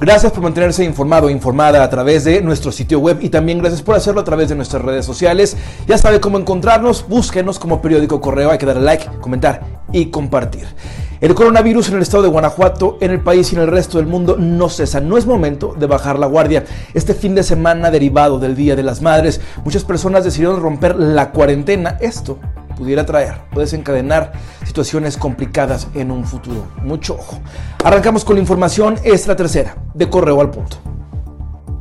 Gracias por mantenerse informado o informada a través de nuestro sitio web y también gracias por hacerlo a través de nuestras redes sociales. Ya sabe cómo encontrarnos, búsquenos como periódico correo, hay que darle like, comentar y compartir. El coronavirus en el estado de Guanajuato, en el país y en el resto del mundo no cesa. No es momento de bajar la guardia. Este fin de semana derivado del Día de las Madres, muchas personas decidieron romper la cuarentena. Esto pudiera traer puede desencadenar situaciones complicadas en un futuro. Mucho ojo. Arrancamos con la información, es la tercera, de correo al punto.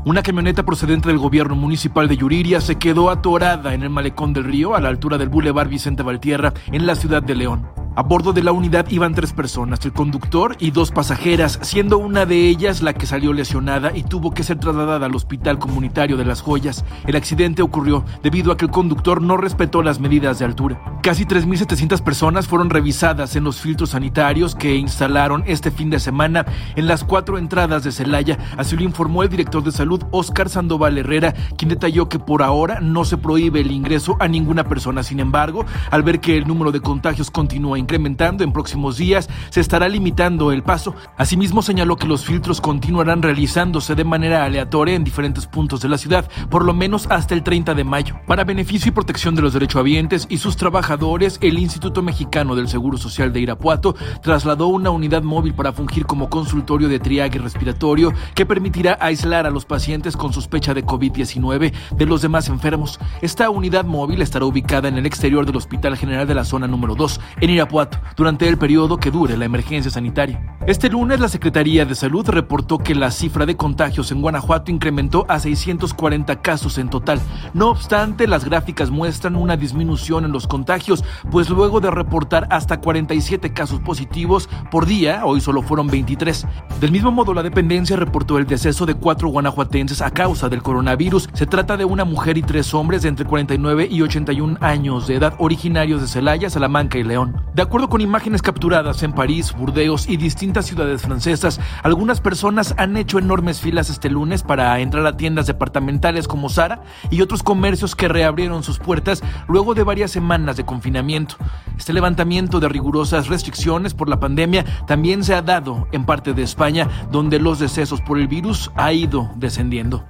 Una camioneta procedente del gobierno municipal de Yuriria se quedó atorada en el malecón del río a la altura del Boulevard Vicente Valtierra en la ciudad de León. A bordo de la unidad iban tres personas, el conductor y dos pasajeras, siendo una de ellas la que salió lesionada y tuvo que ser trasladada al Hospital Comunitario de Las Joyas. El accidente ocurrió debido a que el conductor no respetó las medidas de altura. Casi 3.700 personas fueron revisadas en los filtros sanitarios que instalaron este fin de semana en las cuatro entradas de Celaya, así lo informó el director de salud Oscar Sandoval Herrera, quien detalló que por ahora no se prohíbe el ingreso a ninguna persona. Sin embargo, al ver que el número de contagios continúa incrementando en próximos días, se estará limitando el paso. Asimismo, señaló que los filtros continuarán realizándose de manera aleatoria en diferentes puntos de la ciudad, por lo menos hasta el 30 de mayo. Para beneficio y protección de los derechohabientes y sus trabajadores, el Instituto Mexicano del Seguro Social de Irapuato trasladó una unidad móvil para fungir como consultorio de triaje respiratorio que permitirá aislar a los pacientes con sospecha de COVID-19 de los demás enfermos. Esta unidad móvil estará ubicada en el exterior del Hospital General de la Zona número 2, en Irapuato durante el periodo que dure la emergencia sanitaria. Este lunes la Secretaría de Salud reportó que la cifra de contagios en Guanajuato incrementó a 640 casos en total. No obstante, las gráficas muestran una disminución en los contagios, pues luego de reportar hasta 47 casos positivos por día, hoy solo fueron 23. Del mismo modo, la dependencia reportó el deceso de cuatro guanajuatenses a causa del coronavirus. Se trata de una mujer y tres hombres de entre 49 y 81 años de edad originarios de Celaya, Salamanca y León. De acuerdo con imágenes capturadas en París, Burdeos y distintas ciudades francesas, algunas personas han hecho enormes filas este lunes para entrar a tiendas departamentales como Zara y otros comercios que reabrieron sus puertas luego de varias semanas de confinamiento. Este levantamiento de rigurosas restricciones por la pandemia también se ha dado en parte de España, donde los decesos por el virus ha ido descendiendo.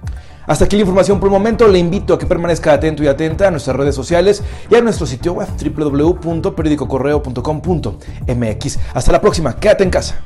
Hasta aquí la información por el momento. Le invito a que permanezca atento y atenta a nuestras redes sociales y a nuestro sitio web www.periodicocorreo.com.mx. Hasta la próxima. Quédate en casa.